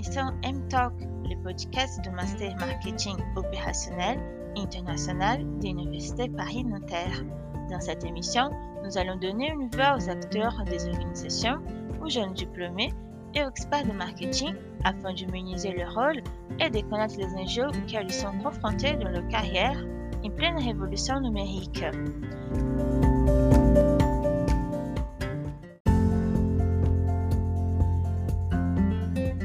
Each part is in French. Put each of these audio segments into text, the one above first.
l'émission M-Talk, le podcast de Master Marketing opérationnel international de l'Université Paris-Nanterre. Dans cette émission, nous allons donner une voix aux acteurs des organisations, aux jeunes diplômés et aux experts de marketing afin d'humaniser leur rôle et de connaître les enjeux auxquels ils sont confrontés dans leur carrière en pleine révolution numérique.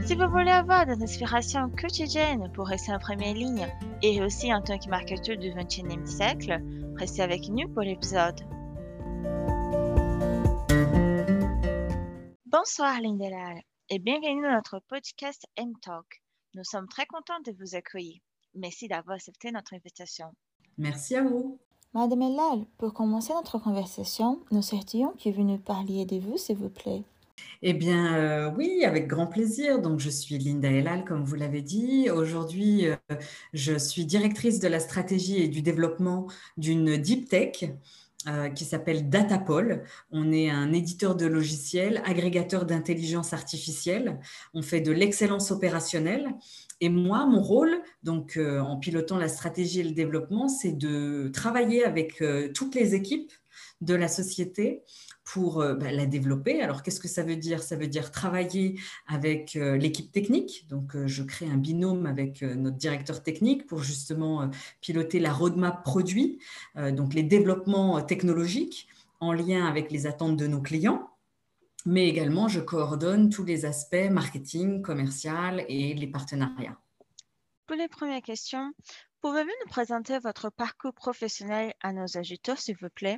Si vous voulez avoir des inspirations quotidiennes pour rester en première ligne et aussi en tant que marketeur du XXIe siècle, restez avec nous pour l'épisode. Bonsoir Lindelal et bienvenue dans notre podcast M-Talk. Nous sommes très contents de vous accueillir. Merci d'avoir accepté notre invitation. Merci à vous. Madame Elal, pour commencer notre conversation, nous souhaitions que vous nous parliez de vous, s'il vous plaît. Eh bien, euh, oui, avec grand plaisir. Donc, je suis Linda Elal, comme vous l'avez dit. Aujourd'hui, euh, je suis directrice de la stratégie et du développement d'une deep tech euh, qui s'appelle Datapol. On est un éditeur de logiciels, agrégateur d'intelligence artificielle. On fait de l'excellence opérationnelle. Et moi, mon rôle, donc en pilotant la stratégie et le développement, c'est de travailler avec toutes les équipes de la société pour euh, bah, la développer. Alors, qu'est-ce que ça veut dire? Ça veut dire travailler avec euh, l'équipe technique. Donc, euh, je crée un binôme avec notre directeur technique pour justement piloter la roadmap produit, donc les développements technologiques en lien avec les attentes de nos clients. Mais également, je coordonne tous les aspects marketing, commercial et les partenariats. Pour les premières questions, pouvez-vous nous présenter votre parcours professionnel à nos auditeurs, s'il vous plaît?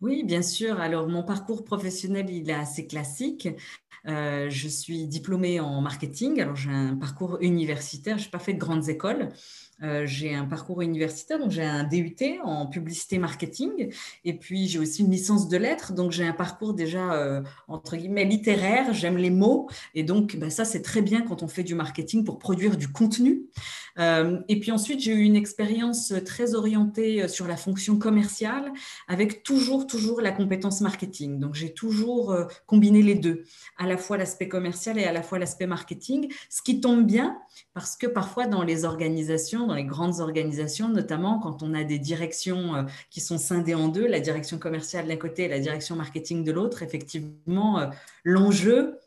Oui, bien sûr. Alors, mon parcours professionnel, il est assez classique. Euh, je suis diplômée en marketing. Alors, j'ai un parcours universitaire. Je n'ai pas fait de grandes écoles. Euh, j'ai un parcours universitaire, donc j'ai un DUT en publicité marketing, et puis j'ai aussi une licence de lettres, donc j'ai un parcours déjà euh, entre guillemets littéraire. J'aime les mots, et donc bah, ça c'est très bien quand on fait du marketing pour produire du contenu. Euh, et puis ensuite j'ai eu une expérience très orientée sur la fonction commerciale, avec toujours toujours la compétence marketing. Donc j'ai toujours combiné les deux, à la fois l'aspect commercial et à la fois l'aspect marketing, ce qui tombe bien parce que parfois dans les organisations dans les grandes organisations, notamment quand on a des directions euh, qui sont scindées en deux, la direction commerciale d'un côté et la direction marketing de l'autre, effectivement, euh, l'enjeu,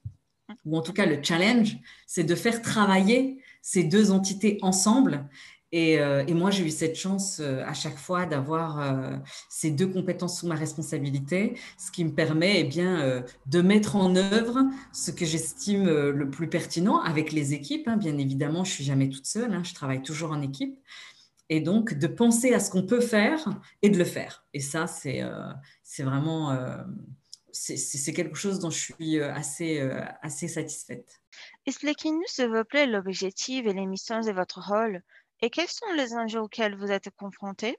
ou en tout cas le challenge, c'est de faire travailler ces deux entités ensemble et, euh, moi, j'ai eu cette chance à chaque fois d'avoir ces deux compétences sous ma responsabilité, ce qui me permet eh bien, de mettre en œuvre ce que j'estime le plus pertinent avec les équipes. Hein. Bien évidemment, je suis jamais toute seule, hein, je travaille toujours en équipe. Et donc, de penser à ce qu'on peut faire et de le faire. Et ça, c'est c'est vraiment c'est quelque chose dont je suis assez, assez satisfaite. Expliquez-nous, s'il vous plaît, l'objectif et les missions de votre rôle et quels sont les enjeux auxquels vous êtes confrontés?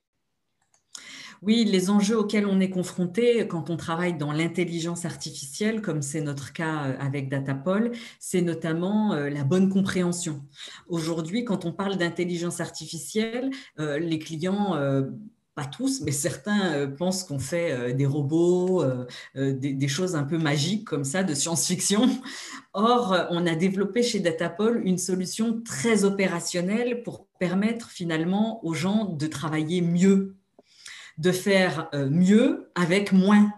Oui, les enjeux auxquels on est confronté quand on travaille dans l'intelligence artificielle, comme c'est notre cas euh, avec Datapol, c'est notamment euh, la bonne compréhension. Aujourd'hui, quand on parle d'intelligence artificielle, euh, les clients pas tous, mais certains pensent qu'on fait des robots, des, choses un peu magiques comme ça, de science-fiction. Or, on a développé chez Datapol une solution très opérationnelle pour permettre finalement aux gens de travailler mieux, de faire mieux avec moins,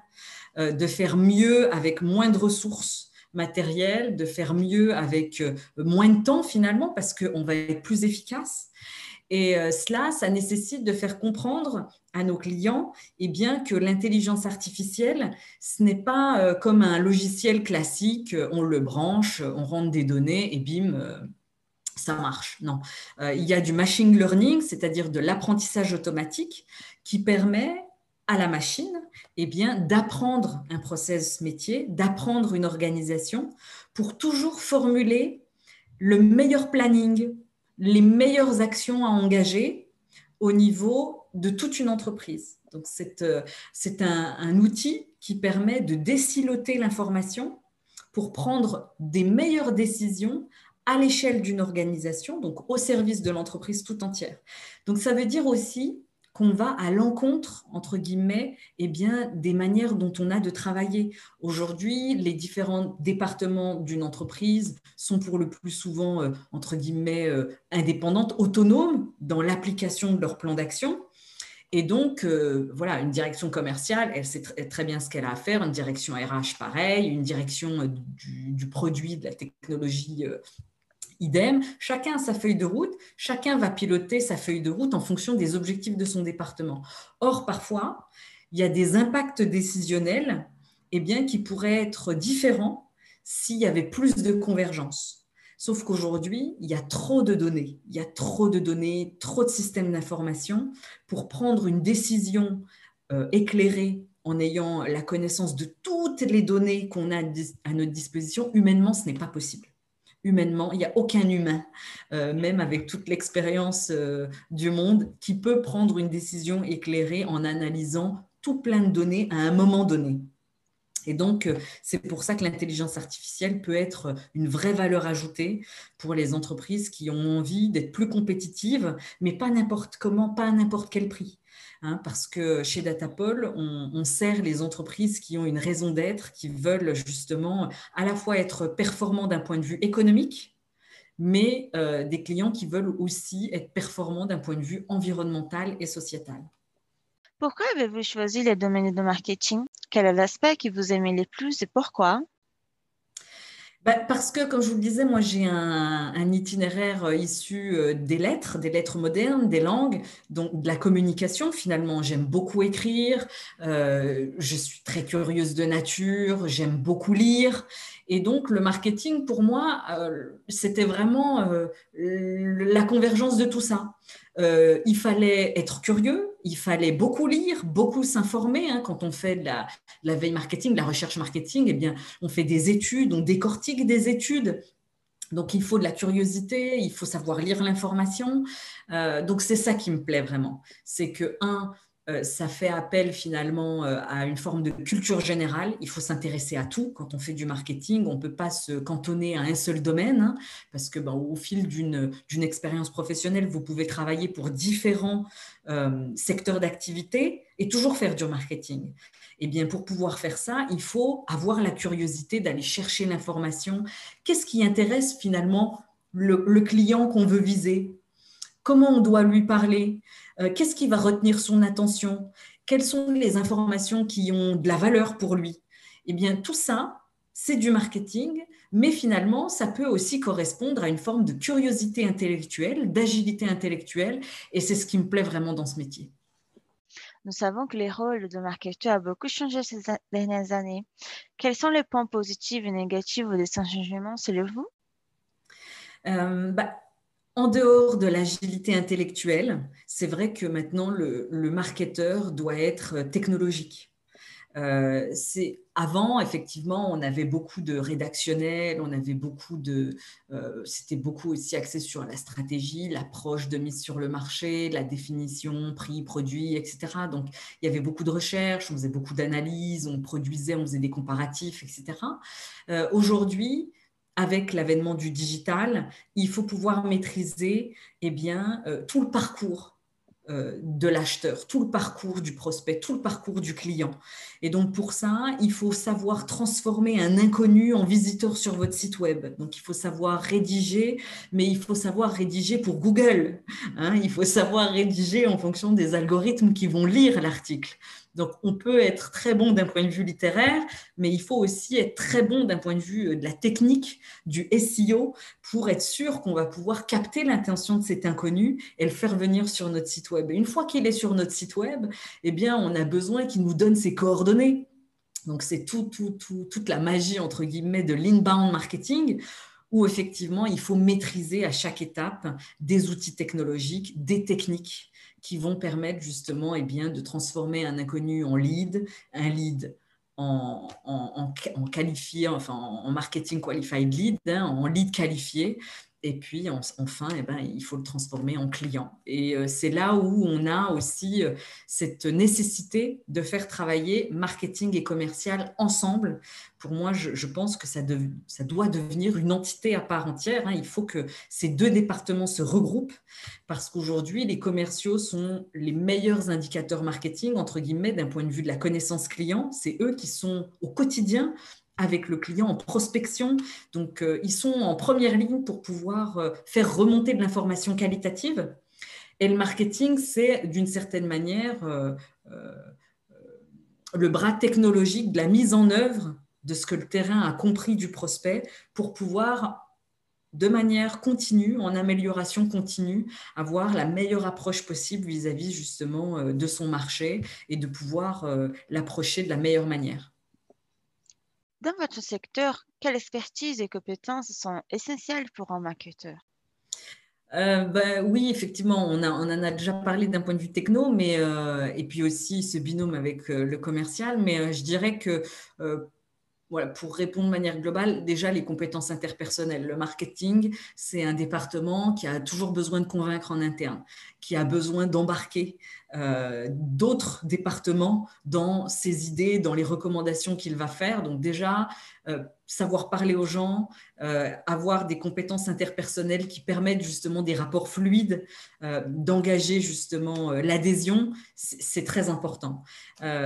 de faire mieux avec moins de ressources matérielles, de faire mieux avec moins de temps finalement, parce qu'on va être plus efficace. Et euh, cela, ça nécessite de faire comprendre à nos clients eh bien, que l'intelligence artificielle, ce n'est pas euh, comme un logiciel classique, on le branche, on rentre des données et bim, euh, ça marche. Non, il y a du machine learning, c'est-à-dire de l'apprentissage automatique qui permet à la machine eh bien, d'apprendre un process métier, d'apprendre une organisation pour toujours formuler le meilleur planning, les meilleures actions à engager au niveau de toute une entreprise. Donc, c'est euh, un, un, outil qui permet de déciloter l'information pour prendre des meilleures décisions à l'échelle d'une organisation, donc au service de l'entreprise tout entière. Donc, ça veut dire aussi qu'on va à l'encontre, entre guillemets, eh bien, des manières dont on a de travailler. Aujourd'hui, les différents départements d'une entreprise sont pour le plus souvent, euh, entre guillemets, euh, indépendantes, autonomes dans l'application de leur plan d'action. Et donc, euh, voilà, une direction commerciale, elle sait très bien ce qu'elle a à faire, une direction RH pareil, une direction du, produit, de la technologie idem. Chacun a sa feuille de route, chacun va piloter sa feuille de route en fonction des objectifs de son département. Or, parfois, il y a des impacts décisionnels eh bien, qui pourraient être différents s'il y avait plus de convergence. Sauf qu'aujourd'hui, il y a trop de données, il y a trop de données, trop de systèmes d'information pour prendre une décision euh, éclairée en ayant la connaissance de toutes les données qu'on a à notre disposition. Humainement, ce n'est pas possible humainement. Il n'y a aucun humain, euh, même avec toute l'expérience euh, du monde, qui peut prendre une décision éclairée en analysant tout plein de données à un moment donné. Et donc, euh, c'est pour ça que l'intelligence artificielle peut être une vraie valeur ajoutée pour les entreprises qui ont envie d'être plus compétitives, mais pas n'importe comment, pas à n'importe quel prix. Hein, parce que chez Datapol, on, sert les entreprises qui ont une raison d'être, qui veulent justement à la fois être performants d'un point de vue économique, mais euh, des clients qui veulent aussi être performants d'un point de vue environnemental et sociétal. Pourquoi avez-vous choisi les domaines de marketing? Quel est l'aspect que vous aimez le plus et pourquoi? Bah, parce que, comme je vous le disais, moi j'ai un, itinéraire euh, issu euh, des lettres, des lettres modernes, des langues, donc de la communication finalement. J'aime beaucoup écrire, euh, je suis très curieuse de nature, j'aime beaucoup lire. Et donc le marketing, pour moi, c'était vraiment la convergence de tout ça. Il fallait être curieux, il fallait beaucoup lire, beaucoup s'informer. Hein. quand on fait de la, veille marketing, de la recherche marketing, eh bien, on fait des études, on décortique des études. Donc, il faut de la curiosité, il faut savoir lire l'information. Euh, donc, c'est ça qui me plaît vraiment. C'est que, un, ça fait appel finalement euh, à une forme de culture générale. Il faut s'intéresser à tout. Quand on fait du marketing, on ne peut pas se cantonner à un seul domaine, hein, parce que ben, au fil d'une expérience professionnelle, vous pouvez travailler pour différents euh, secteurs d'activité et toujours faire du marketing. Et eh bien, pour pouvoir faire ça, il faut avoir la curiosité d'aller chercher l'information. Qu'est-ce qui intéresse finalement le client qu'on veut viser? Comment on doit lui parler? Euh, qu'est-ce qui va retenir son attention? Quelles sont les informations qui ont de la valeur pour lui? Eh bien, tout ça, c'est du marketing, mais finalement, ça peut aussi correspondre à une forme de curiosité intellectuelle, d'agilité intellectuelle, et c'est ce qui me plaît vraiment dans ce métier. Nous savons que les rôles de marketeur ont beaucoup changé ces dernières années. Quels sont les points positifs et négatifs de ces changements selon vous? Euh, bah, en dehors de l'agilité intellectuelle, c'est vrai que maintenant le, marketeur doit être technologique. Euh, avant effectivement on avait beaucoup de rédactionnels, on avait beaucoup de, euh, c'était beaucoup aussi axé sur la stratégie, l'approche de mise sur le marché, la définition prix, produit, etc. Donc il y avait beaucoup de recherches, on faisait beaucoup d'analyses, on produisait, on faisait des comparatifs, etc. Euh, aujourd'hui avec l'avènement du digital, il faut pouvoir maîtriser eh bien, euh, tout le parcours euh, de l'acheteur, tout le parcours du prospect, tout le parcours du client. Et donc pour ça, il faut savoir transformer un inconnu en visiteur sur votre site web. Donc il faut savoir rédiger, mais il faut savoir rédiger pour Google. Hein. il faut savoir rédiger en fonction des algorithmes qui vont lire l'article. Donc, on peut être très bon d'un point de vue littéraire, mais il faut aussi être très bon d'un point de vue euh, de la technique, du SEO, pour être sûr qu'on va pouvoir capter l'intention de cet inconnu et le faire venir sur notre site web. Une fois qu'il est sur notre site web, eh on a besoin qu'il nous donne ses coordonnées. Donc, c'est tout, toute la magie, entre guillemets, de l'inbound marketing où effectivement, il faut maîtriser à chaque étape des outils technologiques, des techniques qui vont permettre justement eh bien, de transformer un inconnu en lead, un lead en, en qualifié, enfin en marketing qualified lead, hein, en lead qualifié. Et puis enfin, eh ben, il faut le transformer en client. Et euh, c'est là où on a aussi euh, cette nécessité de faire travailler marketing et commercial ensemble. Pour moi, je, pense que ça, doit devenir une entité à part entière. Hein. Il faut que ces deux départements se regroupent parce qu'aujourd'hui, les commerciaux sont les meilleurs indicateurs marketing, entre guillemets, d'un point de vue de la connaissance client. C'est eux qui sont au quotidien avec le client en prospection. Donc, euh, ils sont en première ligne pour pouvoir euh, faire remonter de l'information qualitative. Et le marketing, c'est d'une certaine manière euh, le bras technologique de la mise en œuvre de ce que le terrain a compris du prospect pour pouvoir de manière continue, en amélioration continue, avoir la meilleure approche possible vis-à-vis justement de son marché et de pouvoir l'approcher de la meilleure manière. Dans votre secteur, quelles expertises et compétences sont essentielles pour un marketeur? Euh, ben, oui, effectivement, on, en a déjà parlé d'un point de vue techno, mais, euh, et puis aussi ce binôme avec euh, le commercial, mais je dirais que voilà, pour répondre de manière globale, déjà les compétences interpersonnelles. Le marketing, c'est un département qui a toujours besoin de convaincre en interne, qui a besoin d'embarquer euh, d'autres départements dans ses idées, dans les recommandations qu'il va faire. Donc déjà, euh, savoir parler aux gens, euh, avoir des compétences interpersonnelles qui permettent justement des rapports fluides, d'engager justement l'adhésion, c'est très important.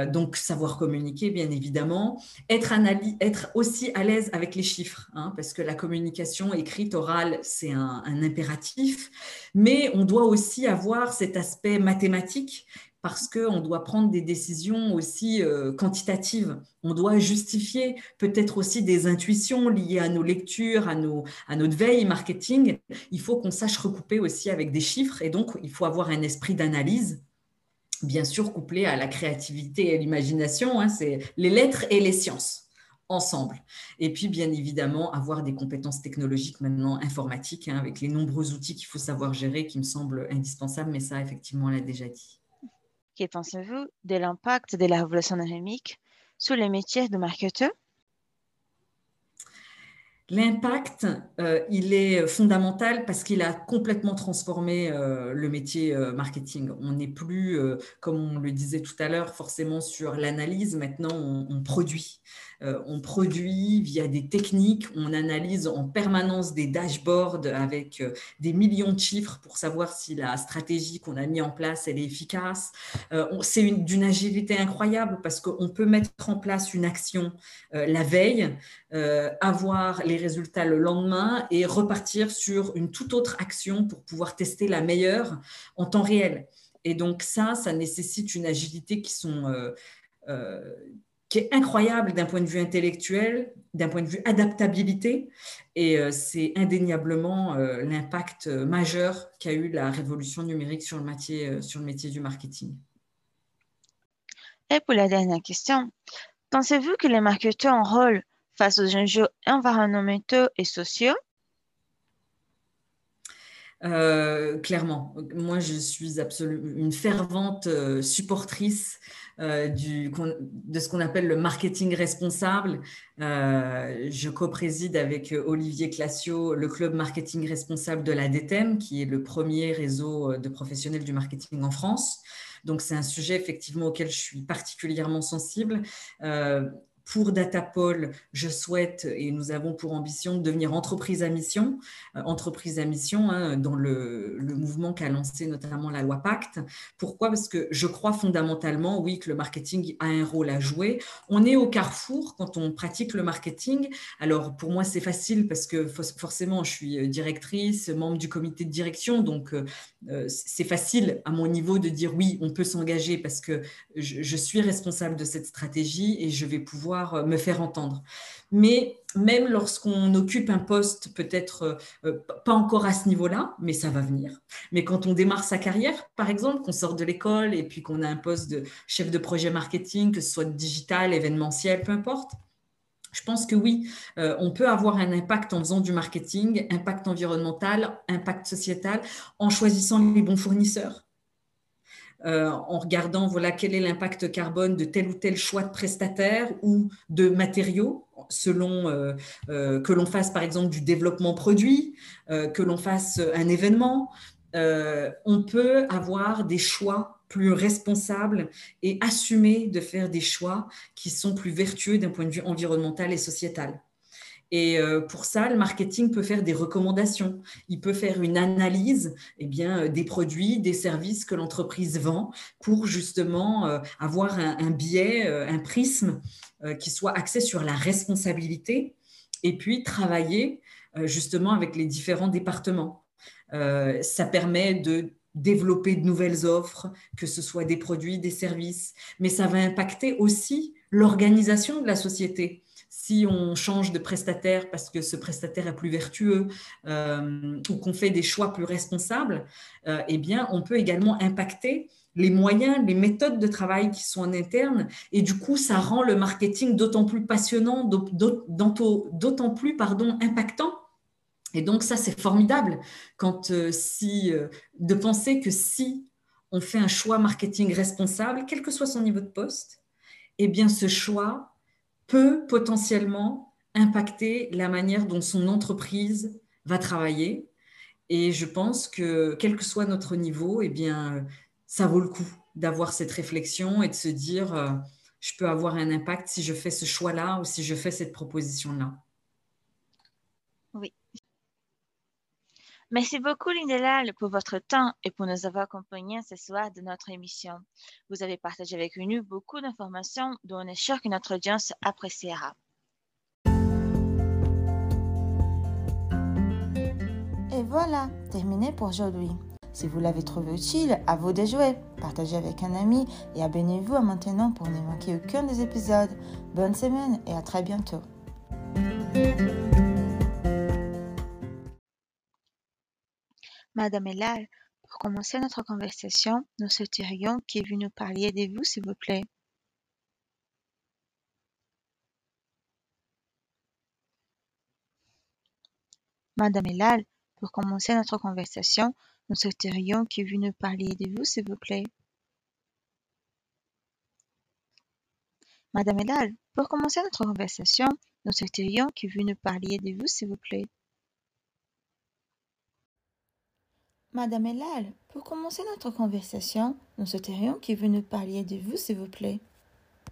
donc savoir communiquer, bien évidemment, être, être aussi à l'aise avec les chiffres, hein, parce que la communication écrite, orale, c'est un, un impératif, mais on doit aussi avoir cet aspect mathématique parce qu'on doit prendre des décisions aussi euh, quantitatives. On doit justifier peut-être aussi des intuitions liées à nos lectures, à, nos, à notre veille marketing. Il faut qu'on sache recouper aussi avec des chiffres et donc il faut avoir un esprit d'analyse, bien sûr couplé à la créativité et l'imagination. Hein, c'est les lettres et les sciences ensemble. Et puis, bien évidemment, avoir des compétences technologiques maintenant informatiques, hein, avec les nombreux outils qu'il faut savoir gérer, qui me semblent indispensables, mais ça, effectivement, on l'a déjà dit. Que pensez-vous de l'impact de la révolution numérique sur les métiers de marketeur? L'impact, euh, il est fondamental parce qu'il a complètement transformé euh, le métier euh, marketing. On n'est plus, comme on le disait tout à l'heure, forcément sur l'analyse. Maintenant, on produit. Euh, on produit via des techniques, on analyse en permanence des dashboards avec euh, des millions de chiffres pour savoir si la stratégie qu'on a mise en place, elle est efficace. Euh, c'est d'une agilité incroyable parce qu'on peut mettre en place une action la veille, avoir les résultats le lendemain et repartir sur une toute autre action pour pouvoir tester la meilleure en temps réel. Et donc ça, ça nécessite une agilité qui sont qui est incroyable d'un point de vue intellectuel, d'un point de vue adaptabilité. Et euh, c'est indéniablement euh, l'impact majeur qu'a eu la révolution numérique sur le, métier, euh, sur le métier du marketing. Et pour la dernière question, pensez-vous que les marketeurs ont un rôle face aux enjeux environnementaux et sociaux? Clairement, moi je suis absolument une fervente supportrice euh, de ce qu'on appelle le marketing responsable. Euh, je co-préside avec Olivier Classio le club marketing responsable de la DTEM, qui est le premier réseau de professionnels du marketing en France. Donc c'est un sujet effectivement auquel je suis particulièrement sensible. Euh, pour Datapol, je souhaite et nous avons pour ambition de devenir entreprise à mission, euh, entreprise à mission hein, dans le, mouvement qu'a lancé notamment la loi Pacte. Pourquoi? Parce que je crois fondamentalement, oui, que le marketing a un rôle à jouer. On est au carrefour quand on pratique le marketing. Alors pour moi, c'est facile parce que forcément, je suis euh, directrice, membre du comité de direction, donc euh, c'est facile à mon niveau de dire oui, on peut s'engager parce que je suis responsable de cette stratégie et je vais pouvoir euh, me faire entendre. Mais même lorsqu'on occupe un poste, peut-être euh, pas encore à ce niveau-là, mais ça va venir. Mais quand on démarre sa carrière, par exemple, qu'on sort de l'école et puis qu'on a un poste de chef de projet marketing, que ce soit digital, événementiel, peu importe, je pense que oui, euh, on peut avoir un impact en faisant du marketing, impact environnemental, impact sociétal, en choisissant les bons fournisseurs, euh, en regardant voilà, quel est l'impact carbone de tel ou tel choix de prestataire ou de matériaux, selon que l'on fasse par exemple du développement produit, que l'on fasse un événement, on peut avoir des choix plus responsables et assumer de faire des choix qui sont plus vertueux d'un point de vue environnemental et sociétal. Et euh, pour ça, le marketing peut faire des recommandations. Il peut faire une analyse eh euh, des produits, des services que l'entreprise vend pour justement euh, avoir un, biais, un prisme qui soit axé sur la responsabilité et puis travailler justement avec les différents départements. ça permet de développer de nouvelles offres, que ce soit des produits, des services, mais ça va impacter aussi l'organisation de la société si on change de prestataire parce que ce prestataire est plus vertueux euh, ou qu'on fait des choix plus responsables, euh, eh bien, on peut également impacter les moyens, les méthodes de travail qui sont en interne. Et du coup, ça rend le marketing d'autant plus passionnant, d'autant plus pardon, impactant. Et donc, ça, c'est formidable quand, euh, si, de penser que si on fait un choix marketing responsable, quel que soit son niveau de poste, eh bien, ce choix peut potentiellement impacter la manière dont son entreprise va travailler. Et je pense que quel que soit notre niveau, eh bien, ça vaut le coup d'avoir cette réflexion et de se dire, euh, je peux avoir un impact si je fais ce choix-là ou si je fais cette proposition-là. Oui. Merci beaucoup, Lindela, pour votre temps et pour nous avoir accompagnés ce soir de notre émission. Vous avez partagé avec nous beaucoup d'informations dont on est sûr que notre audience appréciera. Et voilà, terminé pour aujourd'hui. Si vous l'avez trouvé utile, à vous de jouer. Partagez avec un ami et abonnez-vous à maintenant pour ne manquer aucun des épisodes. Bonne semaine et à très bientôt. Madame Elal, pour commencer notre conversation, nous souhaiterions que vous nous parliez de vous, s'il vous plaît. Madame Elal, pour commencer notre conversation, nous souhaiterions que vous nous parliez de vous, s'il vous plaît. Madame Elal, pour commencer notre conversation, nous souhaiterions que vous nous parliez de vous, s'il vous plaît. Madame Elal, pour commencer notre conversation, nous souhaiterions que vous nous parliez de vous, s'il vous plaît.